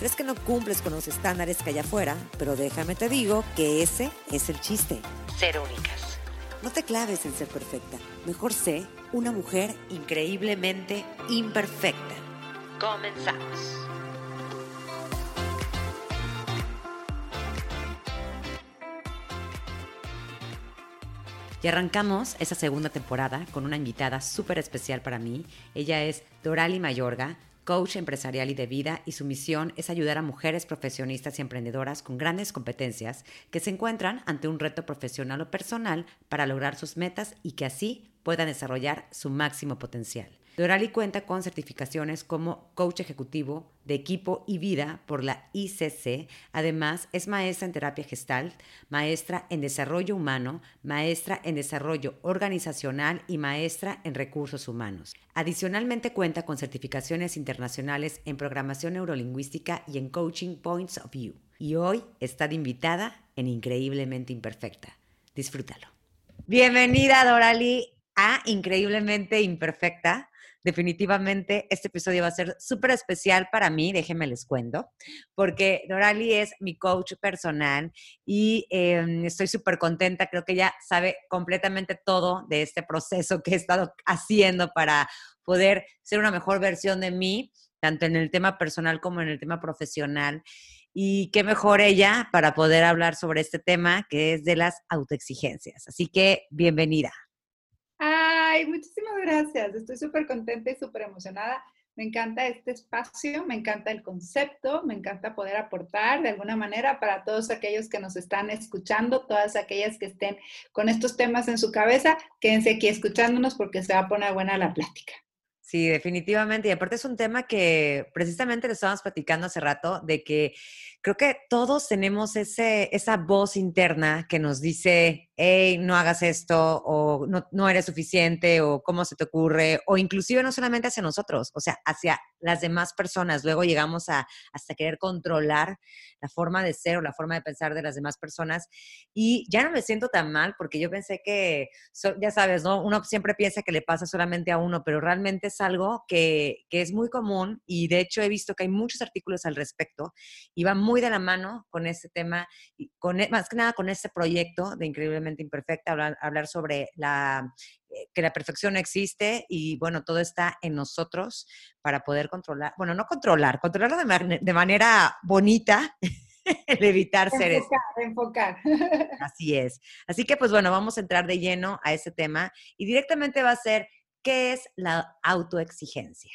crees que no cumples con los estándares que hay afuera, pero déjame te digo que ese es el chiste. Ser únicas. No te claves en ser perfecta. Mejor sé una mujer increíblemente imperfecta. Comenzamos. Y arrancamos esa segunda temporada con una invitada súper especial para mí. Ella es Dorali Mayorga, coach empresarial y de vida y su misión es ayudar a mujeres profesionistas y emprendedoras con grandes competencias que se encuentran ante un reto profesional o personal para lograr sus metas y que así puedan desarrollar su máximo potencial. Dorali cuenta con certificaciones como coach ejecutivo de equipo y vida por la ICC. Además, es maestra en terapia gestal, maestra en desarrollo humano, maestra en desarrollo organizacional y maestra en recursos humanos. Adicionalmente cuenta con certificaciones internacionales en programación neurolingüística y en coaching points of view. Y hoy está de invitada en Increíblemente Imperfecta. Disfrútalo. Bienvenida, Dorali, a Increíblemente Imperfecta definitivamente este episodio va a ser súper especial para mí, déjenme les cuento, porque Dorali es mi coach personal y em, estoy súper contenta, creo que ella sabe completamente todo de este proceso que he estado haciendo para poder ser una mejor versión de mí, tanto en el tema personal como en el tema profesional. Y qué mejor ella para poder hablar sobre este tema que es de las autoexigencias. Así que bienvenida. Ay, muchísimas gracias. Estoy súper contenta y súper emocionada. Me encanta este espacio, me encanta el concepto, me encanta poder aportar de alguna manera para todos aquellos que nos están escuchando, todas aquellas que estén con estos temas en su cabeza, quédense aquí escuchándonos porque se va a poner buena la plática. Sí, definitivamente. Y aparte es un tema que precisamente le estábamos platicando hace rato, de que creo que todos tenemos ese, esa voz interna que nos dice, hey, no hagas esto, o no, no, eres suficiente, o cómo se te ocurre, o inclusive no solamente hacia nosotros, o sea, hacia las demás personas. Luego llegamos a hasta querer controlar la forma de ser o la forma de pensar de las demás personas. Y ya no me siento tan mal porque yo pensé que, ya sabes, ¿no? Uno siempre piensa que le pasa solamente a uno, pero realmente es algo que, que es muy común y de hecho he visto que hay muchos artículos al respecto y va muy de la mano con este tema, y con, e, más que nada con este proyecto de Increíblemente imperfecta, hablar, hablar sobre la, eh, que la perfección existe y bueno, todo está en nosotros para poder controlar, bueno, no controlar, controlarlo de, de manera bonita, el evitar ser enfocar, enfocar. Así es. Así que pues bueno, vamos a entrar de lleno a ese tema y directamente va a ser, ¿qué es la autoexigencia?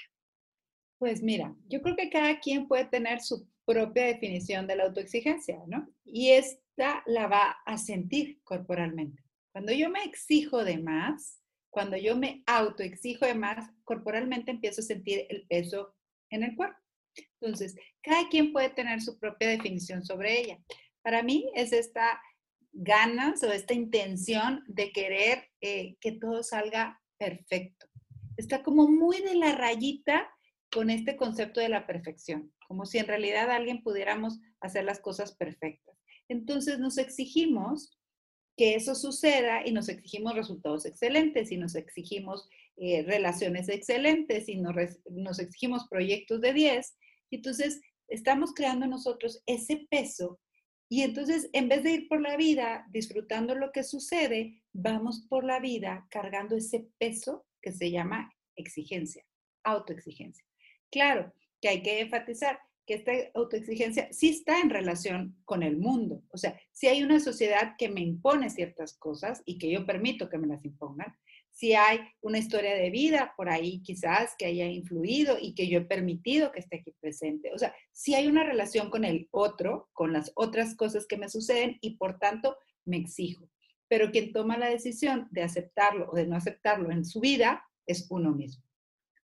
Pues mira, yo creo que cada quien puede tener su propia definición de la autoexigencia, ¿no? Y es la va a sentir corporalmente. Cuando yo me exijo de más, cuando yo me autoexijo de más, corporalmente empiezo a sentir el peso en el cuerpo. Entonces, cada quien puede tener su propia definición sobre ella. Para mí es esta ganas o esta intención de querer eh, que todo salga perfecto. Está como muy de la rayita con este concepto de la perfección, como si en realidad alguien pudiéramos hacer las cosas perfectas. Entonces nos exigimos que eso suceda y nos exigimos resultados excelentes y nos exigimos eh, relaciones excelentes y nos, nos exigimos proyectos de 10. Entonces estamos creando nosotros ese peso y entonces en vez de ir por la vida disfrutando lo que sucede, vamos por la vida cargando ese peso que se llama exigencia, autoexigencia. Claro que hay que enfatizar, que esta autoexigencia sí está en relación con el mundo. O sea, si hay una sociedad que me impone ciertas cosas y que yo permito que me las impongan, si hay una historia de vida por ahí quizás que haya influido y que yo he permitido que esté aquí presente. O sea, si hay una relación con el otro, con las otras cosas que me suceden y por tanto me exijo. Pero quien toma la decisión de aceptarlo o de no aceptarlo en su vida es uno mismo.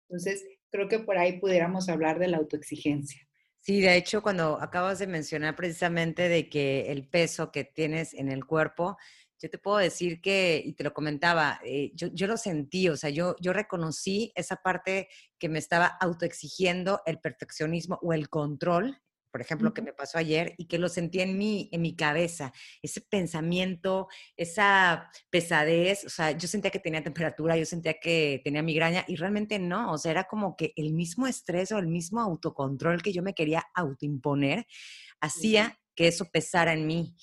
Entonces, creo que por ahí pudiéramos hablar de la autoexigencia. Sí, de hecho, cuando acabas de mencionar precisamente de que el peso que tienes en el cuerpo, yo te puedo decir que, y te lo comentaba, eh, yo, yo, lo sentí, o sea, yo, yo reconocí esa parte que me estaba autoexigiendo el perfeccionismo o el control por ejemplo, que me pasó ayer y que lo sentí en mi, en mi cabeza, ese pensamiento, esa pesadez, o sea, yo sentía que tenía temperatura, yo sentía que tenía migraña y realmente no, o sea, era como que el mismo estrés o el mismo autocontrol que yo me quería autoimponer hacía que eso pesara en mí.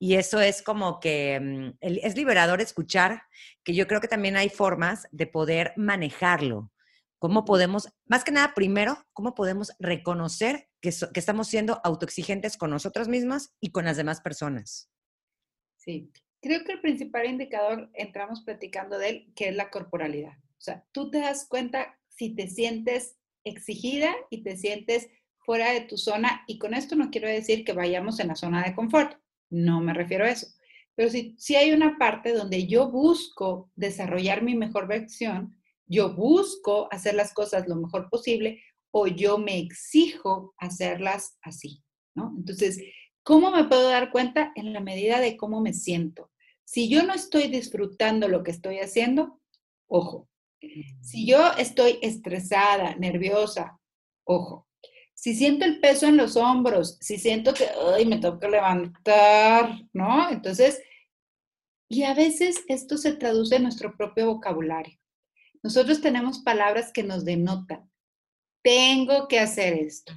Y eso es como que mm, es liberador escuchar, que yo creo que también hay formas de poder manejarlo. ¿Cómo podemos, más que nada, primero, cómo podemos reconocer que, estamos siendo autoexigentes con nosotros mismos y con las demás personas? Sí, creo que el principal indicador, entramos platicando de él, que es la corporalidad. O sea, tú te das cuenta si te sientes exigida y te sientes fuera de tu zona, y con esto no quiero decir que vayamos en la zona de confort, no me refiero a eso, pero si, si hay una parte donde yo busco desarrollar mi mejor versión, yo busco hacer las cosas lo mejor posible o yo me exijo hacerlas así, ¿no? Entonces, ¿cómo me puedo dar cuenta? En la medida de cómo me siento. Si yo no estoy disfrutando lo que estoy haciendo, ojo. Si yo estoy estresada, nerviosa, ojo. Si siento el peso en los hombros, si siento que, ay, me toca levantar, ¿no? Entonces, y a veces esto se traduce en nuestro propio vocabulario. Nosotros tenemos palabras que nos denotan. Tengo que hacer esto.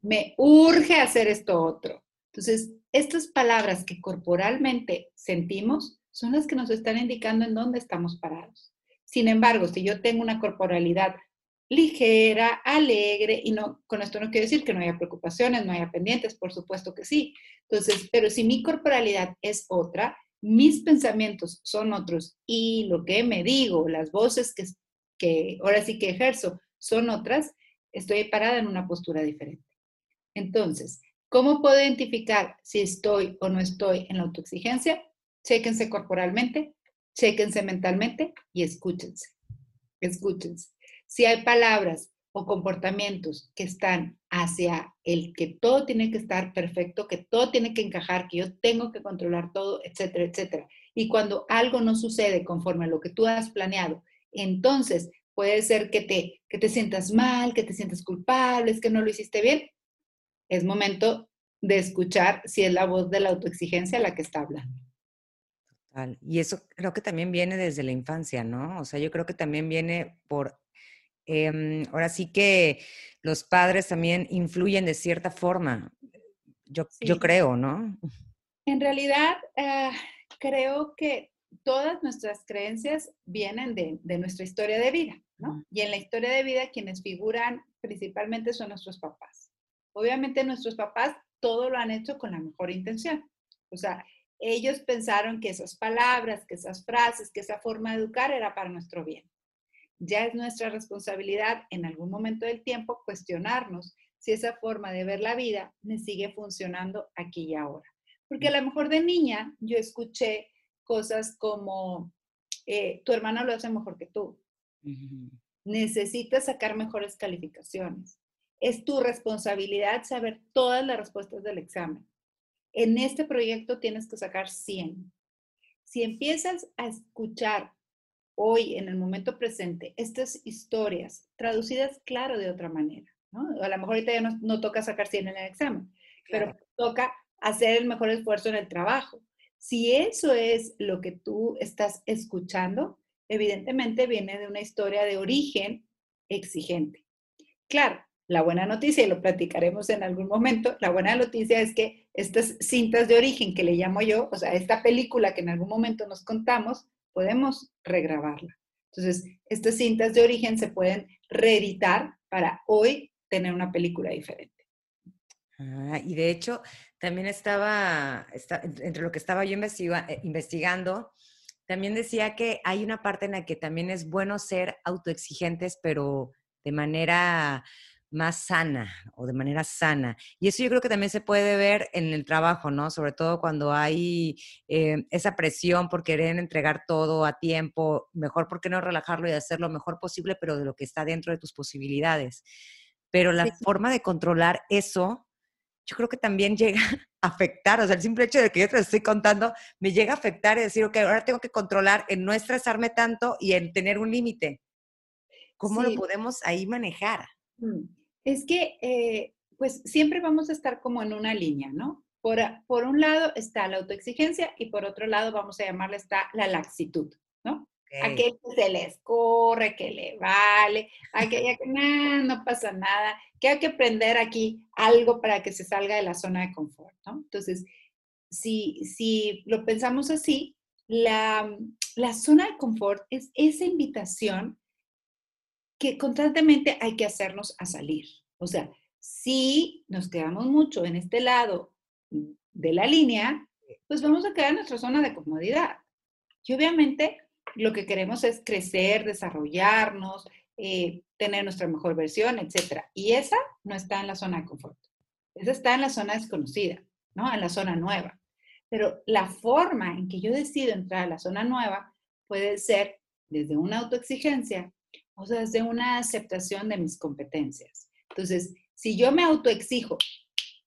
Me urge hacer esto otro. Entonces, estas palabras que corporalmente sentimos son las que nos están indicando en dónde estamos parados. Sin embargo, si yo tengo una corporalidad ligera, alegre, y no, con esto no quiero decir que no haya preocupaciones, no haya pendientes, por supuesto que sí. Entonces, pero si mi corporalidad es otra, mis pensamientos son otros y lo que me digo, las voces que, que ahora sí que ejerzo son otras, estoy parada en una postura diferente. Entonces, ¿cómo puedo identificar si estoy o no estoy en la autoexigencia? Chéquense corporalmente, chéquense mentalmente y escúchense. Escúchense. Si hay palabras o comportamientos que están hacia el que todo tiene que estar perfecto, que todo tiene que encajar, que yo tengo que controlar todo, etcétera, etcétera. Y cuando algo no sucede conforme a lo que tú has planeado entonces puede ser que te, que te sientas mal, que te sientas culpable, es que no lo hiciste bien. Es momento de escuchar si es la voz de la autoexigencia la que está hablando. Total. Y eso creo que también viene desde la infancia, ¿no? O sea, yo creo que también viene por, em, ahora sí que los padres también influyen de cierta forma, yo, yo creo, ¿no? En realidad, ah, creo que todas nuestras creencias vienen de, nuestra historia de vida, ¿no? Y en la historia de vida quienes figuran principalmente son nuestros papás. Obviamente nuestros papás todo lo han hecho con la mejor intención. O sea, ellos pensaron que esas palabras, que esas frases, que esa forma de educar era para nuestro bien. Ya es nuestra responsabilidad en algún momento del tiempo cuestionarnos si esa forma de ver la vida me sigue funcionando aquí y ahora. Porque a lo mejor de niña yo escuché cosas como, eh, tu hermana lo hace mejor que tú. Necesitas sacar mejores calificaciones. Es tu responsabilidad saber todas las respuestas del examen. En este proyecto tienes que sacar 100. Si empiezas a escuchar hoy, en el momento presente, estas historias traducidas, claro, de otra manera, ¿no? A lo mejor ahorita ya no, toca sacar 100 en el examen, pero toca hacer el mejor esfuerzo en el trabajo. Si eso es lo que tú estás escuchando, evidentemente viene de una historia de origen exigente. Claro, la buena noticia, y lo platicaremos en algún momento, la buena noticia es que estas cintas de origen que le llamo yo, o sea, esta película que en algún momento nos contamos, podemos regrabarla. Entonces, estas cintas de origen se pueden reeditar para hoy tener una película diferente. Ah, y de hecho, también estaba, entre lo que estaba yo eh, investigando, también decía que hay una parte en la que también es bueno ser autoexigentes, pero de manera más sana o de manera sana. Y eso yo creo que también se puede ver en el trabajo, ¿no? Sobre todo cuando hay eh, esa presión por querer entregar todo a tiempo, mejor por qué no relajarlo y hacer lo mejor posible, pero de lo que está dentro de tus posibilidades. pero la forma de controlar eso, yo creo que también llega a afectar, o sea, el simple hecho de que yo te lo estoy contando, me llega a afectar y decir, ok, ahora tengo que controlar en no estresarme tanto y en tener un límite. ¿Cómo lo podemos ahí manejar? Mm, es que, eh, pues siempre vamos a estar como en una línea, ¿no? Por, por, un lado está la autoexigencia y por otro lado vamos a llamarle está la laxitud. Aquel que se les corre, que le vale, aquella que no pasa nada, que hay que aprender aquí algo para que se salga de la zona de confort, ¿no? Entonces, si, si lo pensamos así, la, la zona de confort es esa invitación que constantemente hay que hacernos a salir. O sea, si nos quedamos mucho en este lado de la línea, pues vamos a quedar en nuestra zona de comodidad. Y obviamente lo que queremos es crecer, desarrollarnos, eh, tener nuestra mejor versión, etc. Y esa no está en la zona de confort. Esa está en la zona desconocida, ¿no? En la zona nueva. Pero la forma en que yo decido entrar a la zona nueva puede ser desde una autoexigencia o sea, desde una aceptación de mis competencias. Entonces, si yo me autoexijo,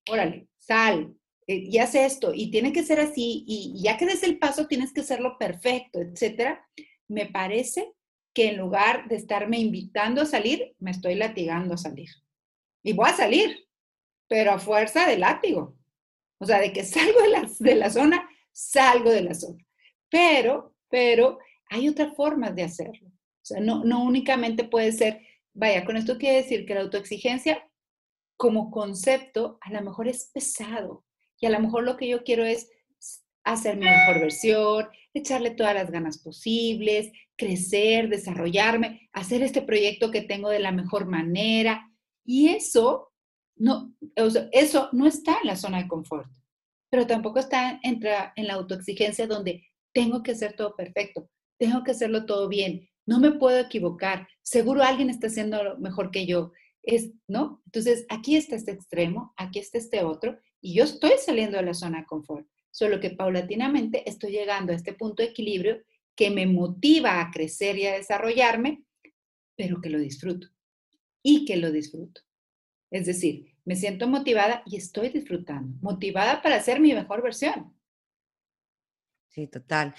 órale, sal, eh, y haz esto, y tiene que ser así, y, ya que des el paso tienes que hacerlo perfecto, etcétera, me parece que en lugar de estarme invitando a salir, me estoy latigando a salir. Y voy a salir, pero a fuerza de látigo. O sea, de que salgo de la, de la zona, salgo de la zona. Pero, pero hay otras formas de hacerlo. O sea, no, no únicamente puede ser, vaya, con esto quiere decir que la autoexigencia como concepto a lo mejor es pesado, y a lo mejor lo que yo quiero es hacer mi mejor versión, echarle todas las ganas posibles, crecer, desarrollarme, hacer este proyecto que tengo de la mejor manera. Y eso no, eso no está en la zona de confort, pero tampoco está en, en la autoexigencia donde tengo que hacer todo perfecto, tengo que hacerlo todo bien, no me puedo equivocar, seguro alguien está haciendo mejor que yo, es, ¿no? Entonces, aquí está este extremo, aquí está este otro, y yo estoy saliendo de la zona de confort, solo que paulatinamente estoy llegando a este punto de equilibrio que me motiva a crecer y a desarrollarme, pero que lo disfruto y que lo disfruto. Es decir, me siento motivada y estoy disfrutando, motivada para ser mi mejor versión. Sí, total.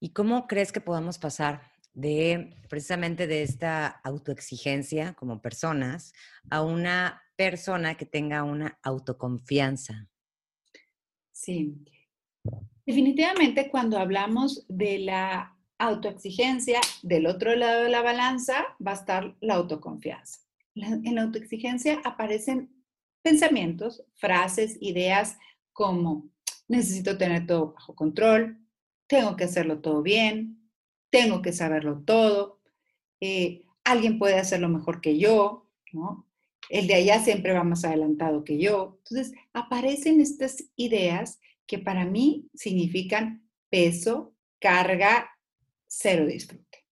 ¿Y cómo crees que podamos pasar de precisamente de esta autoexigencia como personas a una persona que tenga una autoconfianza. Sí. Definitivamente cuando hablamos de la autoexigencia, del otro lado de la balanza va a estar la autoconfianza. en la autoexigencia aparecen pensamientos, frases, ideas como necesito tener todo bajo control, tengo que hacerlo todo bien, tengo que saberlo todo, eh, alguien puede hacerlo mejor que yo, ¿no? El de allá siempre va más adelantado que yo. Entonces, aparecen estas ideas que para mí significan peso, carga, cero disfrute.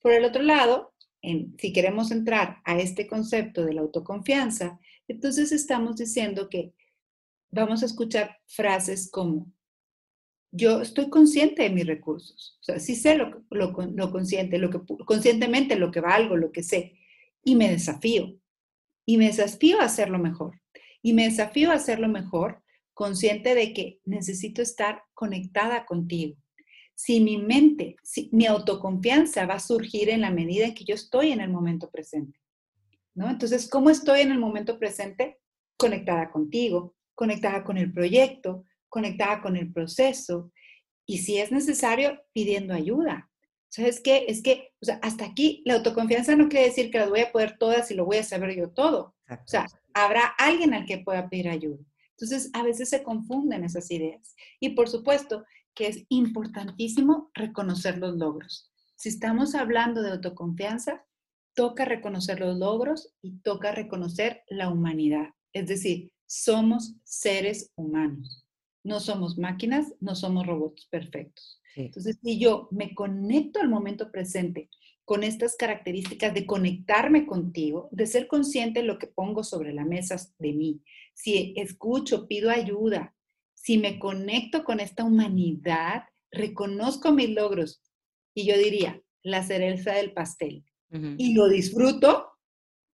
Por el otro lado, si queremos entrar a este concepto de la autoconfianza, entonces estamos diciendo que vamos a escuchar frases como, yo estoy consciente de mis recursos, o sea, sí sé lo, consciente, lo que, conscientemente lo que valgo, lo que sé, y me desafío y me desafío a hacerlo mejor. Y me desafío a hacerlo mejor consciente de que necesito estar conectada contigo. Si mi mente, si mi autoconfianza va a surgir en la medida en que yo estoy en el momento presente. ¿No? Entonces, ¿cómo estoy en el momento presente? Conectada contigo, conectada con el proyecto, conectada con el proceso y si es necesario, pidiendo ayuda, ¿Sabes qué? Es que, o sea, hasta aquí la autoconfianza no quiere decir que las voy a poder todas y lo voy a saber yo todo. O sea, habrá alguien al que pueda pedir ayuda. Entonces, a veces se confunden esas ideas. Y por supuesto que es importantísimo reconocer los logros. Si estamos hablando de autoconfianza, toca reconocer los logros y toca reconocer la humanidad. Es decir, somos seres humanos. No somos máquinas, no somos robots perfectos. Entonces, si yo me conecto al momento presente con estas características de conectarme contigo, de ser consciente de lo que pongo sobre la mesa de mí, si escucho, pido ayuda, si me conecto con esta humanidad, reconozco mis logros y yo diría, la cereza del pastel, y lo disfruto,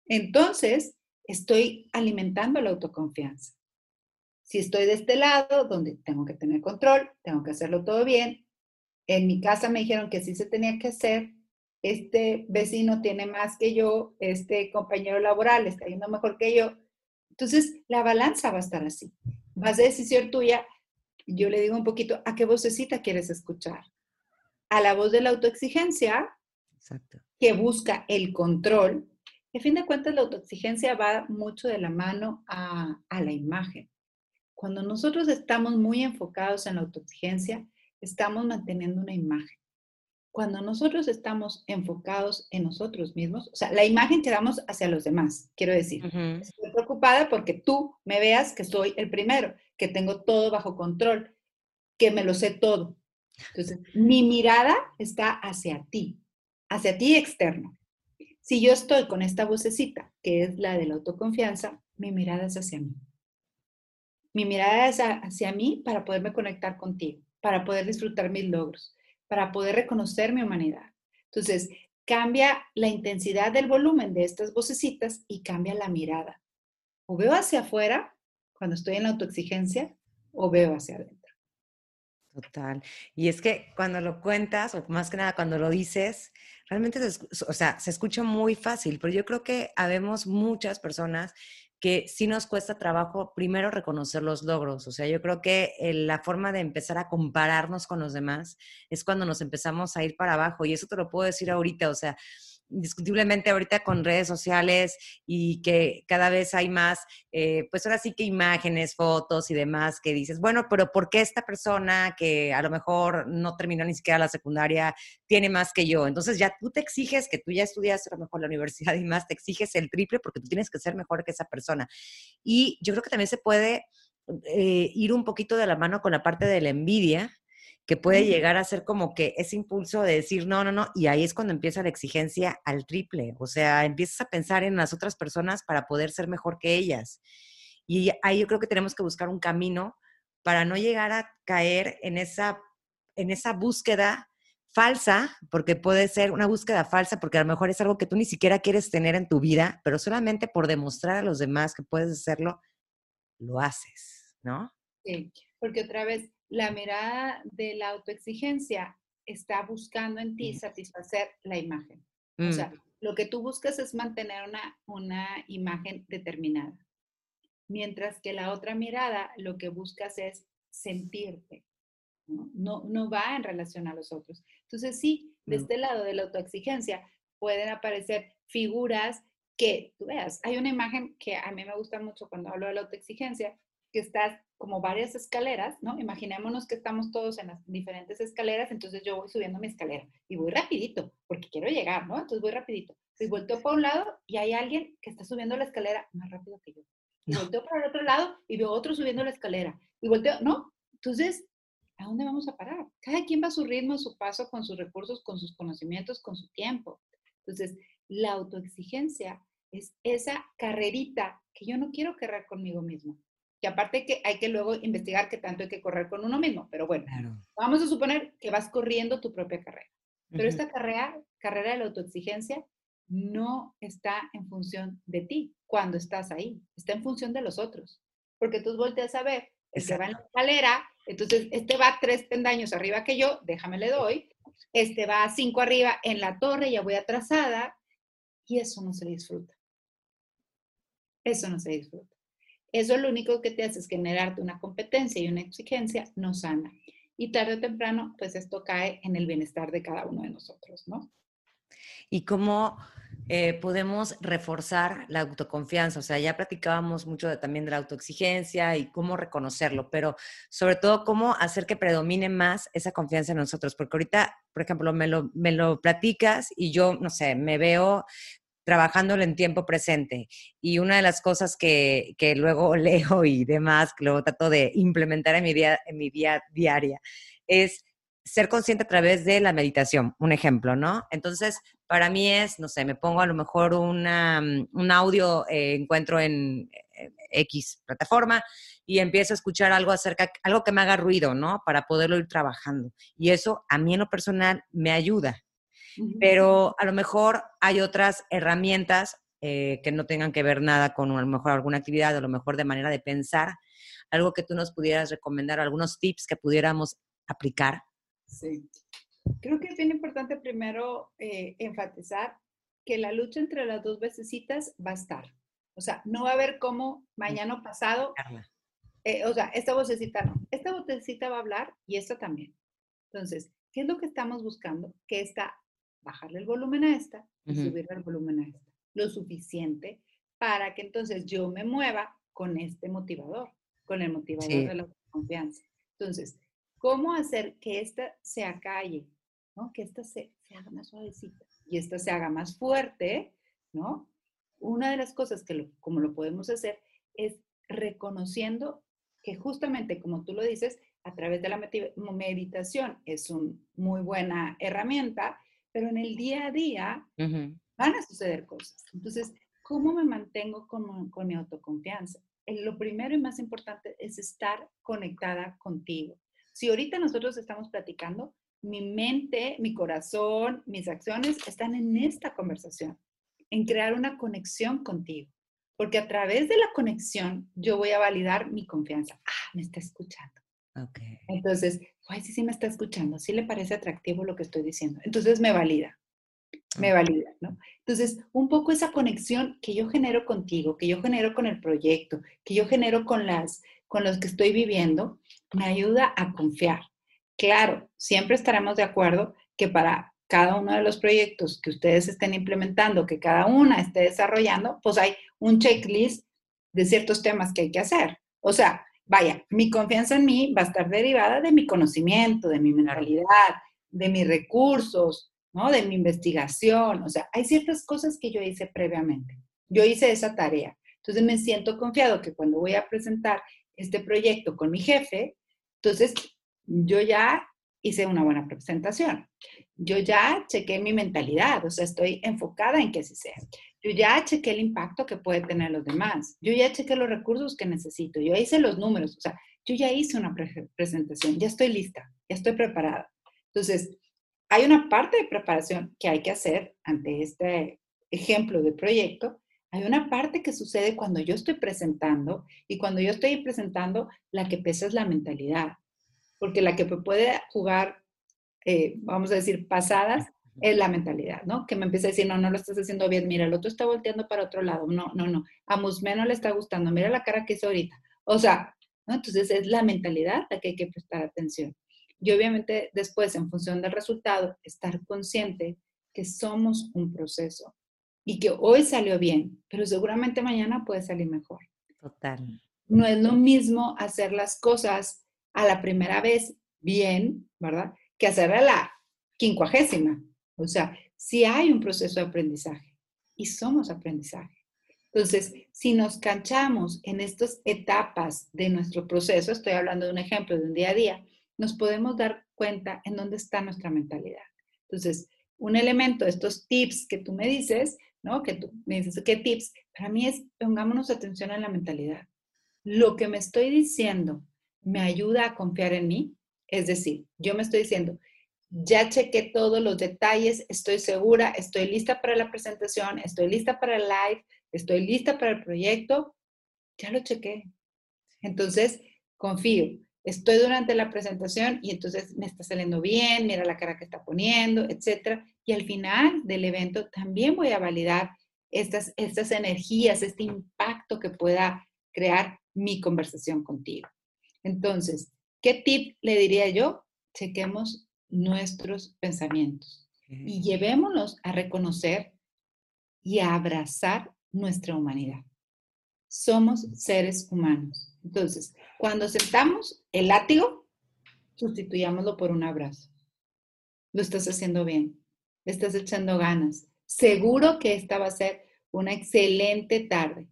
entonces estoy alimentando la autoconfianza. Si estoy de este lado, donde tengo que tener control, tengo que hacerlo todo bien. En mi casa me dijeron que sí se tenía que hacer. Este vecino tiene más que yo, este compañero laboral está yendo mejor que yo. Entonces, la balanza va a estar así. Va a ser decisión tuya. Yo le digo un poquito, ¿a qué vocecita quieres escuchar? ¿A la voz de la autoexigencia? Que busca el control a fin de cuentas, la autoexigencia va mucho de la mano a, la imagen. Cuando nosotros estamos muy enfocados en la autoexigencia, estamos manteniendo una imagen. Cuando nosotros estamos enfocados en nosotros mismos, o sea, la imagen que damos hacia los demás, quiero decir, estoy preocupada porque tú me veas que soy el primero, que tengo todo bajo control, que me lo sé todo. Entonces, mi mirada está hacia ti, hacia ti externo. Si yo estoy con esta vocecita, que es la de la autoconfianza, mi mirada es hacia mí. Mi mirada es hacia mí para poderme conectar contigo, para poder disfrutar mis logros, para poder reconocer mi humanidad. Entonces, cambia la intensidad del volumen de estas vocecitas y cambia la mirada. O veo hacia afuera cuando estoy en la autoexigencia o veo hacia adentro. Total. Y es que cuando lo cuentas, o más que nada cuando lo dices, realmente, o sea, se escucha muy fácil, pero yo creo que habemos muchas personas que sí nos cuesta trabajo primero reconocer los logros. O sea, yo creo que la forma de empezar a compararnos con los demás es cuando nos empezamos a ir para abajo. Y eso te lo puedo decir ahorita. O sea, indiscutiblemente ahorita con redes sociales y que cada vez hay más, eh, pues ahora sí que imágenes, fotos y demás que dices, bueno, pero ¿por qué esta persona que a lo mejor no terminó ni siquiera la secundaria tiene más que yo? Entonces ya tú te exiges que tú ya estudiaste a lo mejor la universidad y más, te exiges el triple porque tú tienes que ser mejor que esa persona. Y yo creo que también se puede eh, ir un poquito de la mano con la parte de la envidia que puede llegar a ser como que ese impulso de decir, no, no, no, y ahí es cuando empieza la exigencia al triple, o sea, empiezas a pensar en las otras personas para poder ser mejor que ellas. Y ahí yo creo que tenemos que buscar un camino para no llegar a caer en esa, en esa búsqueda falsa, porque puede ser una búsqueda falsa, porque a lo mejor es algo que tú ni siquiera quieres tener en tu vida, pero solamente por demostrar a los demás que puedes hacerlo, lo haces, ¿no? Sí, porque otra vez la mirada de la autoexigencia está buscando en ti satisfacer la imagen. O sea, mm. lo que tú buscas es mantener una, una imagen determinada. Mientras que la otra mirada lo que buscas es sentirte. ¿no? No, va en relación a los otros. Entonces, sí, de este lado de la autoexigencia pueden aparecer figuras que, tú veas, hay una imagen que a mí me gusta mucho cuando hablo de la autoexigencia, que estás como varias escaleras, ¿no? Imaginémonos que estamos todos en las diferentes escaleras, entonces yo voy subiendo mi escalera y voy rapidito, porque quiero llegar, ¿no? Entonces voy rapidito. Y volteo para un lado y hay alguien que está subiendo la escalera más rápido que yo. Y volteo para el otro lado y veo otro subiendo la escalera. Y volteo, ¿no? Entonces, ¿a dónde vamos a parar? Cada quien va a su ritmo, a su paso, con sus recursos, con sus conocimientos, con su tiempo. Entonces, la autoexigencia es esa carrerita que yo no quiero correr conmigo mismo que aparte que hay que luego investigar qué tanto hay que correr con uno mismo, pero bueno, vamos a suponer que vas corriendo tu propia carrera. Pero esta carrera, carrera de la autoexigencia no está en función de ti cuando estás ahí, está en función de los otros. Porque tú volteas a ver, el que va en la escalera, entonces este va tres pendaños arriba que yo, déjame le doy, este va cinco arriba en la torre, ya voy atrasada, y eso no se disfruta. Eso no se disfruta. Eso lo único que te hace es generarte una competencia y una exigencia no sana. Y tarde o temprano, pues esto cae en el bienestar de cada uno de nosotros, ¿no? Y cómo eh, podemos reforzar la autoconfianza. O sea, ya platicábamos mucho también de la autoexigencia y cómo reconocerlo, pero sobre todo cómo hacer que predomine más esa confianza en nosotros. Porque ahorita, por ejemplo, me lo, me lo platicas y yo, no sé, me veo trabajándolo en tiempo presente. Y una de las cosas que, que, luego leo y demás, que luego trato de implementar en mi, día, en mi día diaria, es ser consciente a través de la meditación, un ejemplo, ¿no? Entonces, para mí es, no sé, me pongo a lo mejor una, mm, un audio, eh, encuentro en X plataforma y empiezo a escuchar algo acerca, algo que me haga ruido, ¿no? Para poderlo ir trabajando. Y eso a mí en lo personal me ayuda pero a lo mejor hay otras herramientas eh, que no tengan que ver nada con a lo mejor alguna actividad o a lo mejor de manera de pensar, algo que tú nos pudieras recomendar, algunos tips que pudiéramos aplicar. Sí. Creo que es bien importante primero eh, enfatizar que la lucha entre las dos vecesitas va a estar. O sea, no va a haber cómo mañana pasado, eh, o sea, esta vocecita no, esta vocecita va a hablar y esta también. Entonces, ¿qué es lo que estamos buscando? Que esta, bajarle el volumen a esta y subirle el volumen a esta. Lo suficiente para que entonces yo me mueva con este motivador, con el motivador de la confianza. Entonces, ¿cómo hacer que esta se acalle? ¿no? Que esta se, se haga más suavecita y esta se haga más fuerte, ¿no? Una de las cosas que como lo podemos hacer es reconociendo que justamente como tú lo dices, a través de la meditación es una muy buena herramienta, pero en el día a día van a suceder cosas. Entonces, ¿cómo me mantengo con, con mi autoconfianza? lo primero y más importante es estar conectada contigo. Si ahorita nosotros estamos platicando, mi mente, mi corazón, mis acciones están en esta conversación, en crear una conexión contigo. Porque a través de la conexión yo voy a validar mi confianza. Ah, me está escuchando. Okay. Entonces, ay, sí, sí me está escuchando, sí le parece atractivo lo que estoy diciendo. Entonces me valida, me valida, ¿no? Entonces, un poco esa conexión que yo genero contigo, que yo genero con el proyecto, que yo genero con las, con los que estoy viviendo, me ayuda a confiar. Claro, siempre estaremos de acuerdo que para cada uno de los proyectos que ustedes estén implementando, que cada una esté desarrollando, pues hay un checklist de ciertos temas que hay que hacer. O sea, vaya, mi confianza en mí va a estar derivada de mi conocimiento, de mi mentalidad, de mis recursos, ¿no? De mi investigación. O sea, hay ciertas cosas que yo hice previamente. Yo hice esa tarea. Entonces me siento confiado que cuando voy a presentar este proyecto con mi jefe, entonces yo ya hice una buena presentación. Yo ya chequé mi mentalidad, o sea, estoy enfocada en que así sea. Yo ya chequé el impacto que puede tener los demás. Yo ya chequé los recursos que necesito. Yo hice los números, o sea, yo ya hice una presentación, ya estoy lista, ya estoy preparada. Entonces, hay una parte de preparación que hay que hacer ante este ejemplo de proyecto. Hay una parte que sucede cuando yo estoy presentando y cuando yo estoy presentando, la que pesa es la mentalidad porque la que puede jugar, eh, vamos a decir, pasadas, es la mentalidad, ¿no? Que me empieza a decir, no, no lo estás haciendo bien, mira, el otro está volteando para otro lado, no, no, no, a Musme no le está gustando, mira la cara que hizo ahorita. O sea, ¿no? Entonces es la mentalidad la que hay que prestar atención. Y obviamente después, en función del resultado, estar consciente que somos un proceso y que hoy salió bien, pero seguramente mañana puede salir mejor. Total. No es lo mismo hacer las cosas a la primera vez bien, ¿verdad? Que hacer a la quincuagésima. O sea, si hay un proceso de aprendizaje y somos aprendizaje. Entonces, si nos canchamos en estas etapas de nuestro proceso, estoy hablando de un ejemplo de un día a día, nos podemos dar cuenta en dónde está nuestra mentalidad. Entonces, un elemento, estos tips que tú me dices, ¿no? Que tú me dices, ¿qué tips? Para mí es, pongámonos atención en la mentalidad. Lo que me estoy diciendo me ayuda a confiar en mí. Es decir, yo me estoy diciendo, ya chequé todos los detalles, estoy segura, estoy lista para la presentación, estoy lista para el live, estoy lista para el proyecto, ya lo chequé. Entonces, confío. Estoy durante la presentación y entonces me está saliendo bien, mira la cara que está poniendo, etc. Y al final del evento también voy a validar estas, estas energías, este impacto que pueda crear mi conversación contigo. Entonces, ¿qué tip le diría yo? Chequemos nuestros pensamientos y llevémonos a reconocer y a abrazar nuestra humanidad. Somos seres humanos. Entonces, cuando sentamos el látigo, sustituyámoslo por un abrazo. Lo estás haciendo bien, le estás echando ganas. Seguro que esta va a ser una excelente tarde.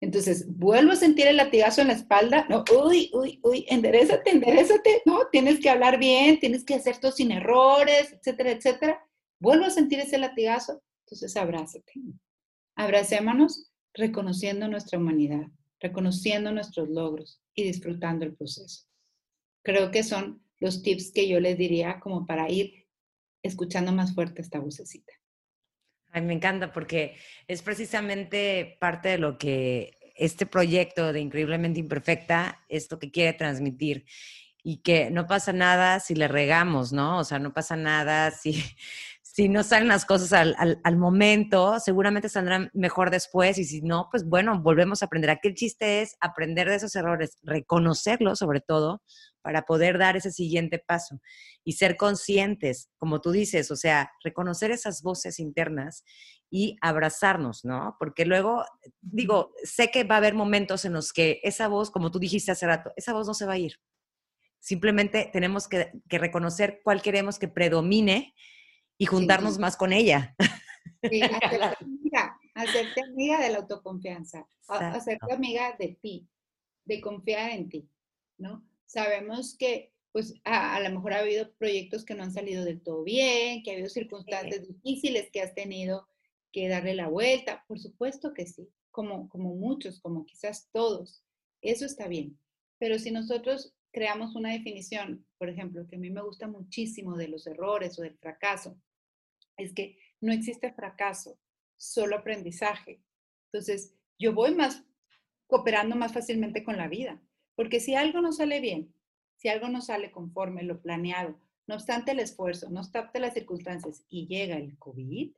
Entonces, vuelvo a sentir el latigazo en la espalda, no, uy, uy, uy, enderezate, enderezate, no, tienes que hablar bien, tienes que hacer todo sin errores, etcétera, etcétera. Vuelvo a sentir ese latigazo, entonces abrázate. Abracémonos reconociendo nuestra humanidad, reconociendo nuestros logros y disfrutando el proceso. Creo que son los tips que yo les diría como para ir escuchando más fuerte esta vocecita. Ay, me encanta porque es precisamente parte de lo que este proyecto de Increíblemente Imperfecta es lo que quiere transmitir y que no pasa nada si le regamos, ¿no? O sea, no pasa nada si, si no salen las cosas al, momento, seguramente saldrán mejor después y si no, pues bueno, volvemos a aprender. Aquí el chiste es aprender de esos errores, reconocerlos sobre todo para poder dar ese siguiente paso y ser conscientes, como tú dices, o sea, reconocer esas voces internas y abrazarnos, ¿no? Porque luego, digo, sé que va a haber momentos en los que esa voz, como tú dijiste hace rato, esa voz no se va a ir. Simplemente tenemos que, reconocer cuál queremos que predomine y juntarnos más con ella. Sí, hacerte amiga, hacerte amiga de la autoconfianza, hacerte amiga de ti, de confiar en ti, ¿no? Sabemos que pues a, a, lo mejor ha habido proyectos que no han salido del todo bien, que ha habido circunstancias difíciles que has tenido que darle la vuelta, por supuesto que sí, como, como muchos, como quizás todos, eso está bien. Pero si nosotros creamos una definición, por ejemplo, que a mí me gusta muchísimo de los errores o del fracaso, es que no existe fracaso, solo aprendizaje. Entonces, yo voy más cooperando más fácilmente con la vida, porque si algo no sale bien, si algo no sale conforme lo planeado, no obstante el esfuerzo, no obstante las circunstancias y llega el COVID,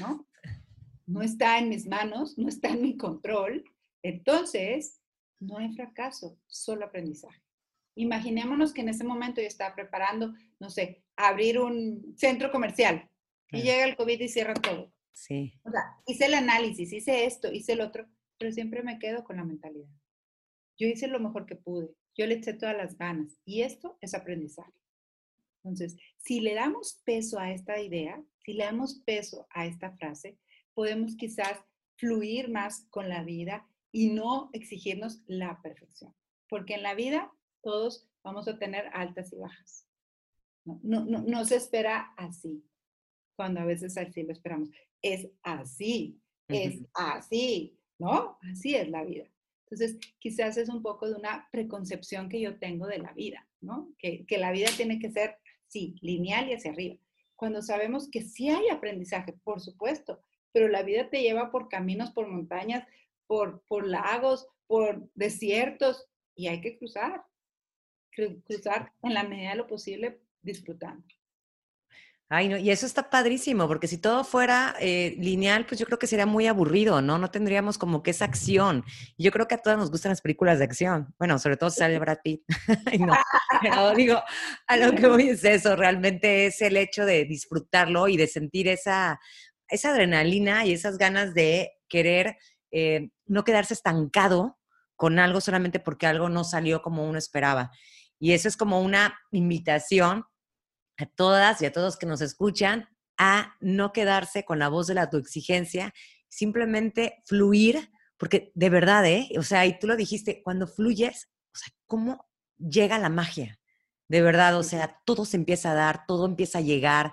¿no? No está en mis manos, no está en mi control, entonces no hay fracaso, solo aprendizaje. Imaginémonos que en ese momento yo estaba preparando, no sé, abrir un centro comercial y llega el COVID y cierra todo. Sí. O sea, hice el análisis, hice esto, hice el otro, pero siempre me quedo con la mentalidad. Yo hice lo mejor que pude, yo le eché todas las ganas y esto es aprendizaje. Entonces, si le damos peso a esta idea, si le damos peso a esta frase, podemos quizás fluir más con la vida y no exigirnos la perfección. Porque en la vida todos vamos a tener altas y bajas. No, no, no, se espera así, cuando a veces así lo esperamos. Es así, es así, ¿no? Así es la vida. Entonces, quizás es un poco de una preconcepción que yo tengo de la vida, ¿no? Que, que la vida tiene que ser, sí, lineal y hacia arriba. Cuando sabemos que sí hay aprendizaje, por supuesto, pero la vida te lleva por caminos, por montañas, por, por lagos, por desiertos, y hay que cruzar cruzar en la medida de lo posible disfrutando. Ay, no, y eso está padrísimo, porque si todo fuera eh, lineal, pues yo creo que sería muy aburrido, ¿no? No tendríamos como que esa acción. Yo creo que a todas nos gustan las películas de acción. Bueno, sobre todo sale Brad Pitt. no, pero digo, a lo que voy es eso, realmente es el hecho de disfrutarlo y de sentir esa, esa adrenalina y esas ganas de querer eh, no quedarse estancado con algo solamente porque algo no salió como uno esperaba. Y eso es como una invitación a todas y a todos que nos escuchan a no quedarse con la voz de la autoexigencia, simplemente fluir, porque de verdad, ¿eh? O sea, y tú lo dijiste, cuando fluyes, o sea, ¿cómo llega la magia? De verdad, o sea, todo se empieza a dar, todo empieza a llegar,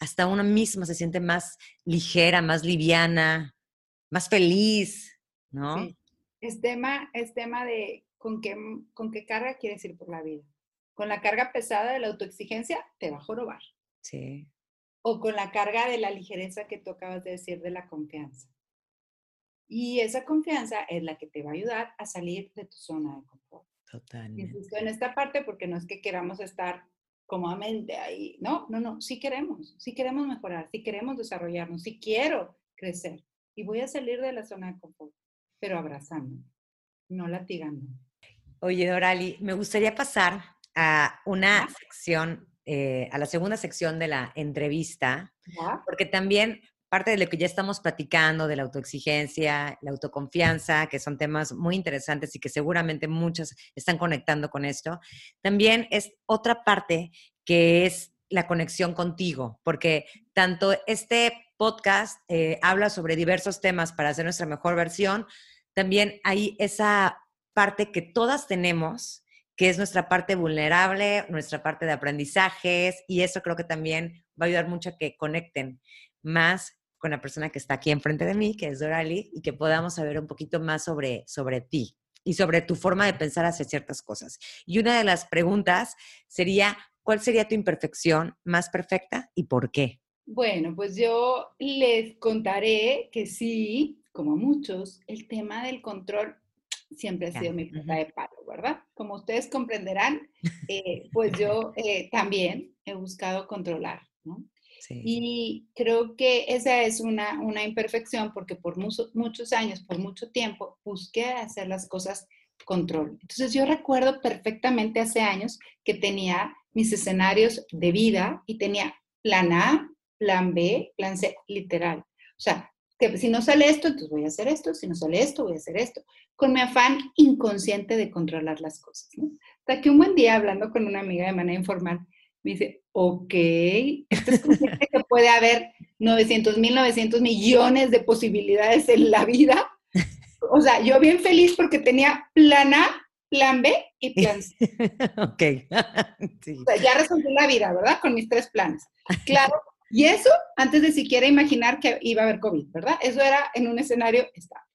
hasta una misma se siente más ligera, más liviana, más feliz, ¿no? Sí. Es tema, es tema de con qué, con qué carga quieres ir por la vida. Con la carga pesada de la autoexigencia, te va a jorobar. Sí. O con la carga de la ligereza que tú acabas de decir de la confianza. Y esa confianza es la que te va a ayudar a salir de tu zona de confort. Totalmente. Insisto en esta parte porque no es que queramos estar cómodamente ahí. No, no, no. Sí queremos. Sí queremos mejorar. Sí queremos desarrollarnos. Sí quiero crecer. Y voy a salir de la zona de confort, pero abrazando, no latigando. Oye, Dorali, me gustaría pasar a una sección, eh, a la segunda sección de la entrevista, porque también parte de lo que ya estamos platicando, de la autoexigencia, la autoconfianza, que son temas muy interesantes y que seguramente muchos están conectando con esto, también es otra parte que es la conexión contigo, porque tanto este podcast eh, habla sobre diversos temas para hacer nuestra mejor versión, también hay esa parte que todas tenemos, que es nuestra parte vulnerable, nuestra parte de aprendizajes, y eso creo que también va a ayudar mucho a que conecten más con la persona que está aquí enfrente de mí, que es Dorali, y que podamos saber un poquito más sobre, sobre ti y sobre tu forma de pensar hacia ciertas cosas. Y una de las preguntas sería, ¿cuál sería tu imperfección más perfecta y por qué? Bueno, pues yo les contaré que sí, como muchos, el tema del control siempre ha sido mi punta de palo, ¿verdad? Como ustedes comprenderán, eh, pues yo eh, también he buscado controlar, ¿no? Y creo que esa es una, una imperfección porque por muchos años, por mucho tiempo, busqué hacer las cosas control. Entonces yo recuerdo perfectamente hace años que tenía mis escenarios de vida y tenía plan A, plan B, plan C, literal. O sea, que si no sale esto, entonces voy a hacer esto, si no sale esto, voy a hacer esto, con mi afán inconsciente de controlar las cosas. ¿no? Hasta que un buen día, hablando con una amiga de manera informal, me dice, ok, esto es consciente que puede haber 900 mil, 900 millones de posibilidades en la vida. O sea, yo bien feliz porque tenía plan A, plan B y plan C. ok. O sea, ya resolví la vida, ¿verdad? Con mis tres planes. Claro, y eso antes de siquiera imaginar que iba a haber COVID, ¿verdad? Eso era en un escenario estable.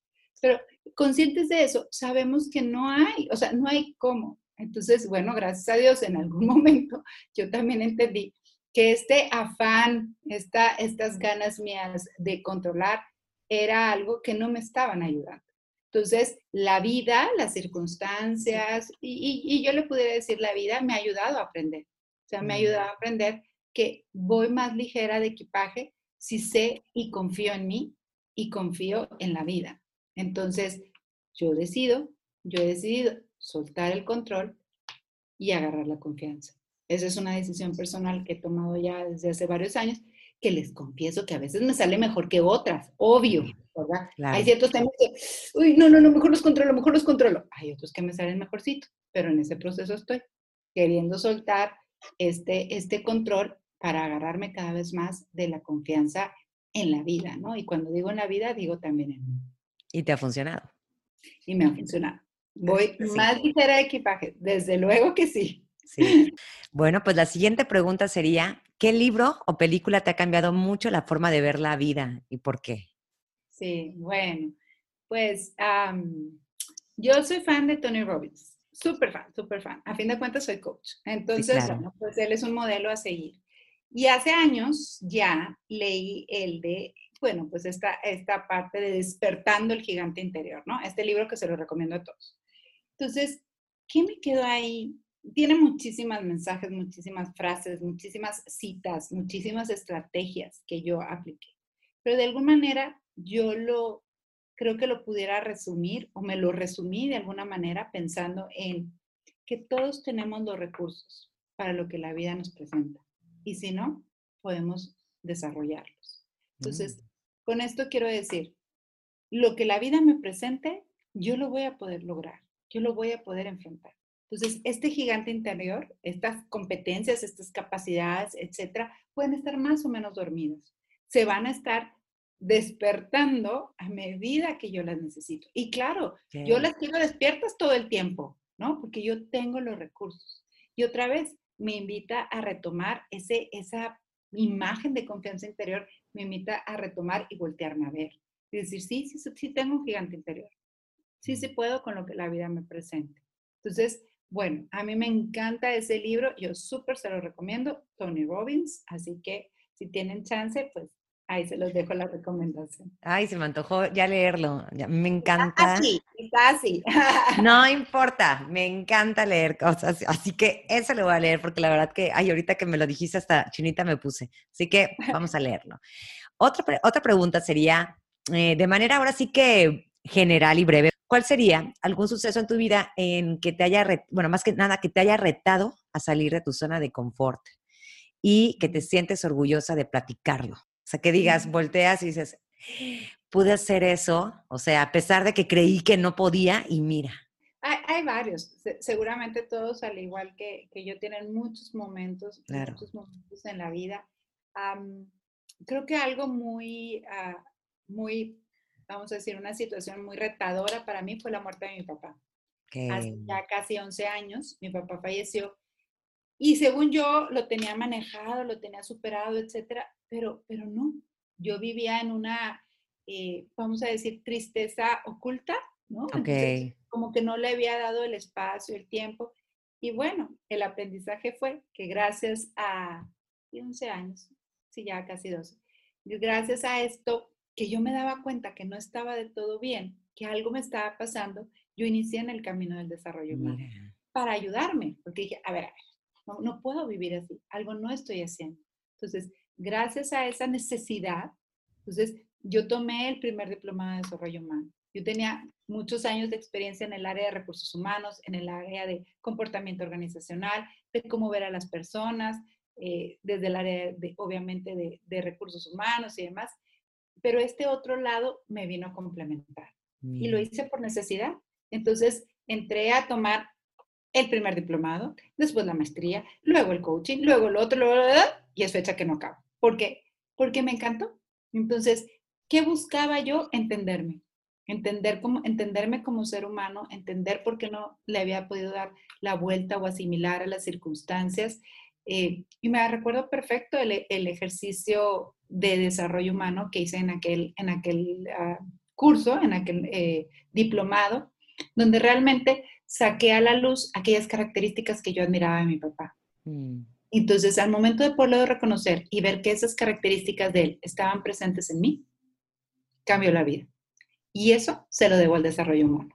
Pero conscientes de eso, sabemos que no hay, o sea, no hay cómo. Entonces, bueno, gracias a Dios, en algún momento yo también entendí que este afán, esta, estas ganas mías de controlar, era algo que no me estaban ayudando. Entonces, la vida, las circunstancias, y, y, yo le pudiera decir, la vida me ha ayudado a aprender. O sea, me ha ayudado a aprender que voy más ligera de equipaje si sé y confío en mí y confío en la vida. Entonces, yo decido, yo he decidido soltar el control y agarrar la confianza. Esa es una decisión personal que he tomado ya desde hace varios años, que les confieso que a veces me sale mejor que otras, obvio, ¿verdad? Hay ciertos temas que, uy, no, no, no, mejor los controlo, mejor los controlo. Hay otros que me salen mejorcito, pero en ese proceso estoy queriendo soltar este, este control para agarrarme cada vez más de la confianza en la vida, ¿no? Y cuando digo en la vida, digo también en mí. ¿Y te ha funcionado? Y me ha funcionado. Voy más ligera de equipaje, desde luego que sí. Sí. Bueno, pues la siguiente pregunta sería, ¿qué libro o película te ha cambiado mucho la forma de ver la vida y por qué? Sí, bueno, pues yo soy fan de Tony Robbins, súper fan, súper fan. A fin de cuentas soy coach. Entonces, bueno, pues él es un modelo a seguir. Y hace años ya leí el de, bueno, pues esta, esta parte de Despertando el Gigante Interior, ¿no? Este libro que se lo recomiendo a todos. Entonces, ¿qué me quedó ahí? Tiene muchísimas mensajes, muchísimas frases, muchísimas citas, muchísimas estrategias que yo apliqué. Pero de alguna manera yo lo, creo que lo pudiera resumir o me lo resumí de alguna manera pensando en que todos tenemos los recursos para lo que la vida nos presenta y si no, podemos desarrollarlos. Entonces, mm. con esto quiero decir, lo que la vida me presente, yo lo voy a poder lograr, yo lo voy a poder enfrentar. Entonces, este gigante interior, estas competencias, estas capacidades, etcétera, pueden estar más o menos dormidas. Se van a estar despertando a medida que yo las necesito. Y claro, yo las quiero despiertas todo el tiempo, ¿no? Porque yo tengo los recursos. Y otra vez, me invita a retomar ese, esa imagen de confianza interior, me invita a retomar y voltearme a ver. Y decir, sí, sí, sí tengo un gigante interior. Sí, sí puedo con lo que la vida me presente. Entonces, bueno, a mí me encanta ese libro, yo súper se lo recomiendo, Tony Robbins, así que si tienen chance, pues Ahí se los dejo la recomendación. Ay, se me antojó ya leerlo. me encanta. Así, está así. No importa, me encanta leer cosas. Así que eso lo voy a leer porque la verdad que, ay, ahorita que me lo dijiste hasta chinita me puse. Así que vamos a leerlo. Otra, otra pregunta sería, eh, de manera ahora sí que general y breve, ¿cuál sería algún suceso en tu vida en que te haya, bueno, más que nada, que te haya retado a salir de tu zona de confort y que te sientes orgullosa de platicarlo? Sea, que digas, volteas y dices, pude hacer eso, o sea, a pesar de que creí que no podía y mira. Hay, varios, seguramente todos al igual que, que yo tienen muchos momentos, muchos momentos en la vida. creo que algo muy, ah, muy, vamos a decir, una situación muy retadora para mí fue la muerte de mi papá. Hace ya casi 11 años, mi papá falleció y según yo lo tenía manejado, lo tenía superado, etcétera, pero, pero no. Yo vivía en una, eh, vamos a decir, tristeza oculta, ¿no? como que no le había dado el espacio, el tiempo. Y bueno, el aprendizaje fue que gracias a 11 años, sí, ya casi 12. Gracias a esto, que yo me daba cuenta que no estaba de todo bien, que algo me estaba pasando, yo inicié en el camino del desarrollo humano para ayudarme, porque dije, a ver, a ver, no, no puedo vivir así, algo no estoy haciendo. Entonces, gracias a esa necesidad, entonces yo tomé el primer diplomado de desarrollo humano. Yo tenía muchos años de experiencia en el área de recursos humanos, en el área de comportamiento organizacional, de cómo ver a las personas, eh, desde el área, de, obviamente, de, de, recursos humanos y demás. Pero este otro lado me vino a complementar. Y lo hice por necesidad. Entonces, entré a tomar el primer diplomado, después la maestría, luego el coaching, luego el otro, y es fecha que no acabo. ¿Por qué? Porque me encantó. Entonces, ¿qué buscaba yo? Entenderme. Entender cómo, entenderme como ser humano, entender por qué no le había podido dar la vuelta o asimilar a las circunstancias. Eh, y me recuerdo perfecto el, el, ejercicio de desarrollo humano que hice en aquel, en aquel ah, curso, en aquel eh, diplomado, donde realmente saqué a la luz aquellas características que yo admiraba de mi papá. Mm. Entonces, al momento de poderlo reconocer y ver que esas características de él estaban presentes en mí, cambió la vida. Y eso se lo debo al desarrollo humano.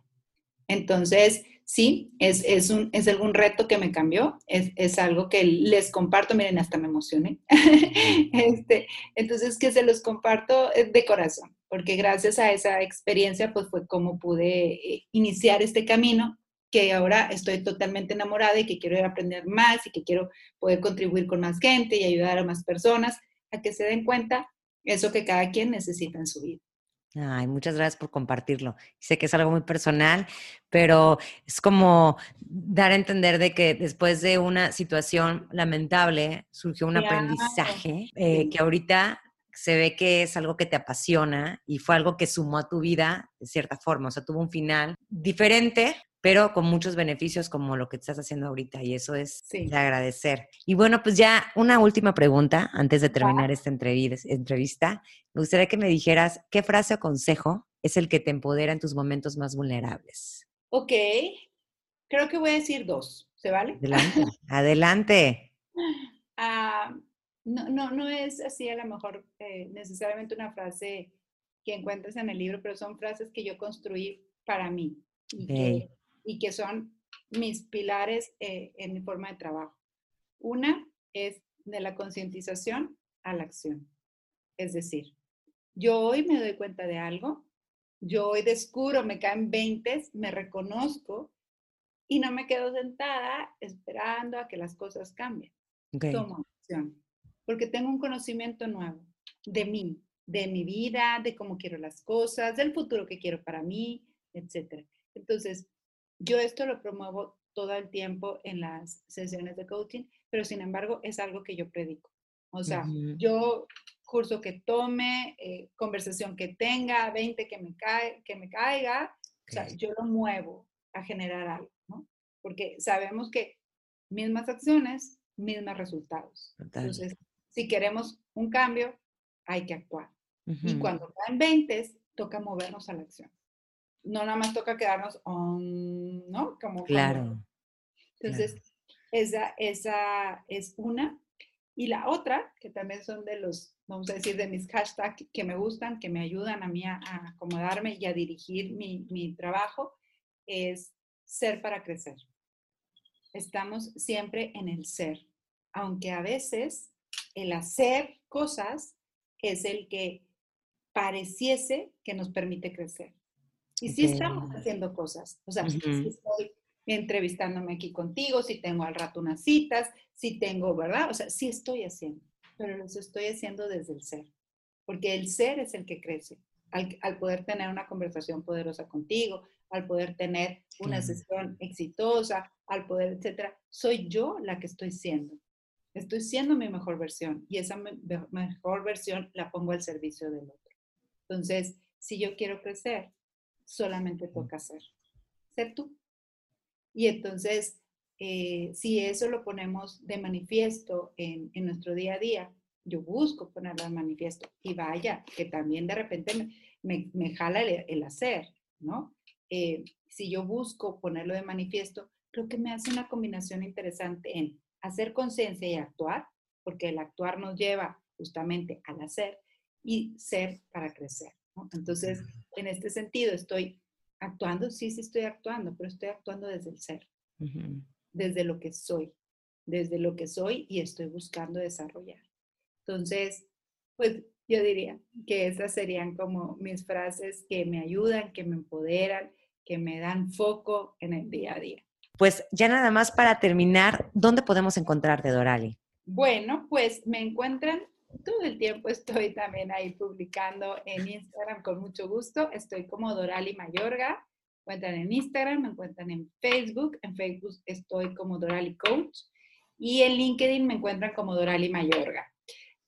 Entonces, sí, es, es, un, es algún reto que me cambió, es, es, algo que les comparto, miren, hasta me emocioné. este, entonces, que se los comparto eh, de corazón, porque gracias a esa experiencia, pues fue como pude eh, iniciar este camino que ahora estoy totalmente enamorada y que quiero aprender más y que quiero poder contribuir con más gente y ayudar a más personas a que se den cuenta eso que cada quien necesita en su vida. Ay, muchas gracias por compartirlo. Sé que es algo muy personal, pero es como dar a entender de que después de una situación lamentable surgió un aprendizaje eh, que ahorita se ve que es algo que te apasiona y fue algo que sumó a tu vida de cierta forma. O sea, tuvo un final diferente, pero con muchos beneficios como lo que estás haciendo ahorita y eso es de agradecer. Y bueno, pues ya una última pregunta antes de terminar esta entrevista. Me gustaría que me dijeras qué frase o consejo es el que te empodera en tus momentos más vulnerables. Ok, creo que voy a decir dos, ¿se vale? Adelante, adelante. Ah, no, no, no es así a lo mejor eh, necesariamente una frase que encuentres en el libro, pero son frases que yo construí para mí y que y que son mis pilares eh, en mi forma de trabajo. Una es de la concientización a la acción. Es decir, yo hoy me doy cuenta de algo, yo hoy descubro, me caen 20, me reconozco y no me quedo sentada esperando a que las cosas cambien. Tomo acción, porque tengo un conocimiento nuevo de mí, de mi vida, de cómo quiero las cosas, del futuro que quiero para mí, etc. Entonces, yo esto lo promuevo todo el tiempo en las sesiones de coaching, pero sin embargo es algo que yo predico. O sea, yo curso que tome, eh, conversación que tenga, 20 que me, cae, que me caiga, o sea, yo lo muevo a generar algo, ¿no? Porque sabemos que mismas acciones, mismos resultados. Entonces, si queremos un cambio, hay que actuar. Y cuando caen 20, toca movernos a la acción no nada más toca quedarnos, ¿no? Como, claro. Entonces, Esa, esa es una. Y la otra, que también son de los, vamos a decir, de mis hashtags que me gustan, que me ayudan a mí a, acomodarme y a dirigir mi, mi trabajo, es ser para crecer. Estamos siempre en el ser, aunque a veces el hacer cosas es el que pareciese que nos permite crecer. Y sí estamos haciendo cosas. O sea, si estoy entrevistándome aquí contigo, si tengo al rato unas citas, si tengo, ¿verdad? O sea, sí estoy haciendo, pero los estoy haciendo desde el ser. Porque el ser es el que crece. Al, al poder tener una conversación poderosa contigo, al poder tener una sesión exitosa, al poder, etcétera, soy yo la que estoy siendo. Estoy siendo mi mejor versión y esa mejor versión la pongo al servicio del otro. Entonces, si yo quiero crecer, solamente toca ser, ser tú. Y entonces, eh, si eso lo ponemos de manifiesto en, nuestro día a día, yo busco ponerlo de manifiesto y vaya, que también de repente me, me, jala el, hacer, ¿no? Eh, si yo busco ponerlo de manifiesto, creo que me hace una combinación interesante en hacer conciencia y actuar, porque el actuar nos lleva justamente al hacer y ser para crecer. Entonces, en este sentido, estoy actuando, sí, sí estoy actuando, pero estoy actuando desde el ser, desde lo que soy, desde lo que soy y estoy buscando desarrollar. Entonces, pues yo diría que esas serían como mis frases que me ayudan, que me empoderan, que me dan foco en el día a día. Pues ya nada más para terminar, ¿dónde podemos encontrarte, Dorali? Bueno, pues me encuentran todo el tiempo estoy también ahí publicando en Instagram con mucho gusto. Estoy como Dorali Mayorga. Me encuentran en Instagram, me encuentran en Facebook. En Facebook estoy como Dorali Coach. Y en LinkedIn me encuentran como Dorali Mayorga.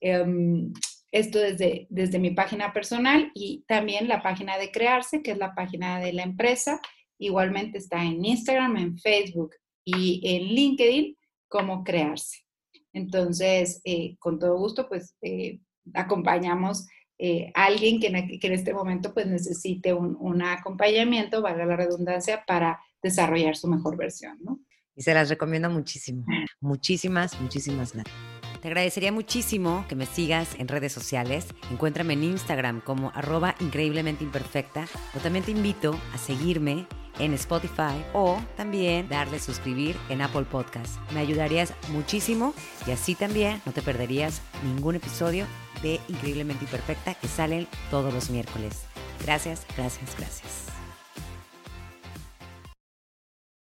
Em, esto desde, desde mi página personal y también la página de Crearse, que es la página de la empresa. Igualmente está en Instagram, en Facebook y en LinkedIn como Crearse. Entonces, eh, con todo gusto, pues eh, acompañamos eh, a alguien que en, este momento pues necesite un, acompañamiento, valga la redundancia, para desarrollar su mejor versión, ¿no? Y se las recomiendo muchísimo. Muchísimas, muchísimas gracias. Te agradecería muchísimo que me sigas en redes sociales. Encuéntrame en Instagram como arroba increíblemente imperfecta o también te invito a seguirme en Spotify o también darle suscribir en Apple Podcast. Me ayudarías muchísimo y así también no te perderías ningún episodio de Increíblemente Imperfecta que salen todos los miércoles. Gracias, gracias, gracias.